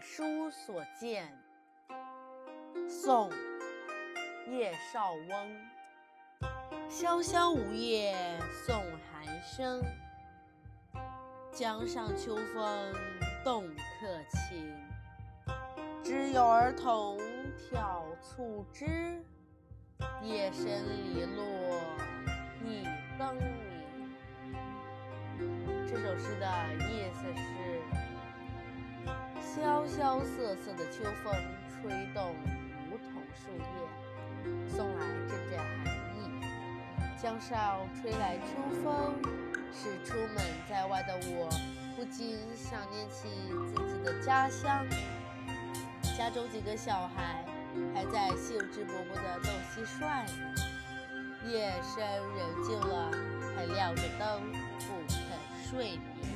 书所见。宋·叶绍翁。萧萧梧叶送寒声，江上秋风动客情。知有儿童挑促织，夜深篱落一灯明。这首诗的意思是：萧萧瑟瑟的秋风吹动梧桐树叶，送来阵阵寒意。江上吹来秋风，使出门在外的我不禁想念起自己的家乡。家中几个小孩还在兴致勃勃地斗蟋蟀呢。夜深人静了，还亮着灯，不肯睡眠。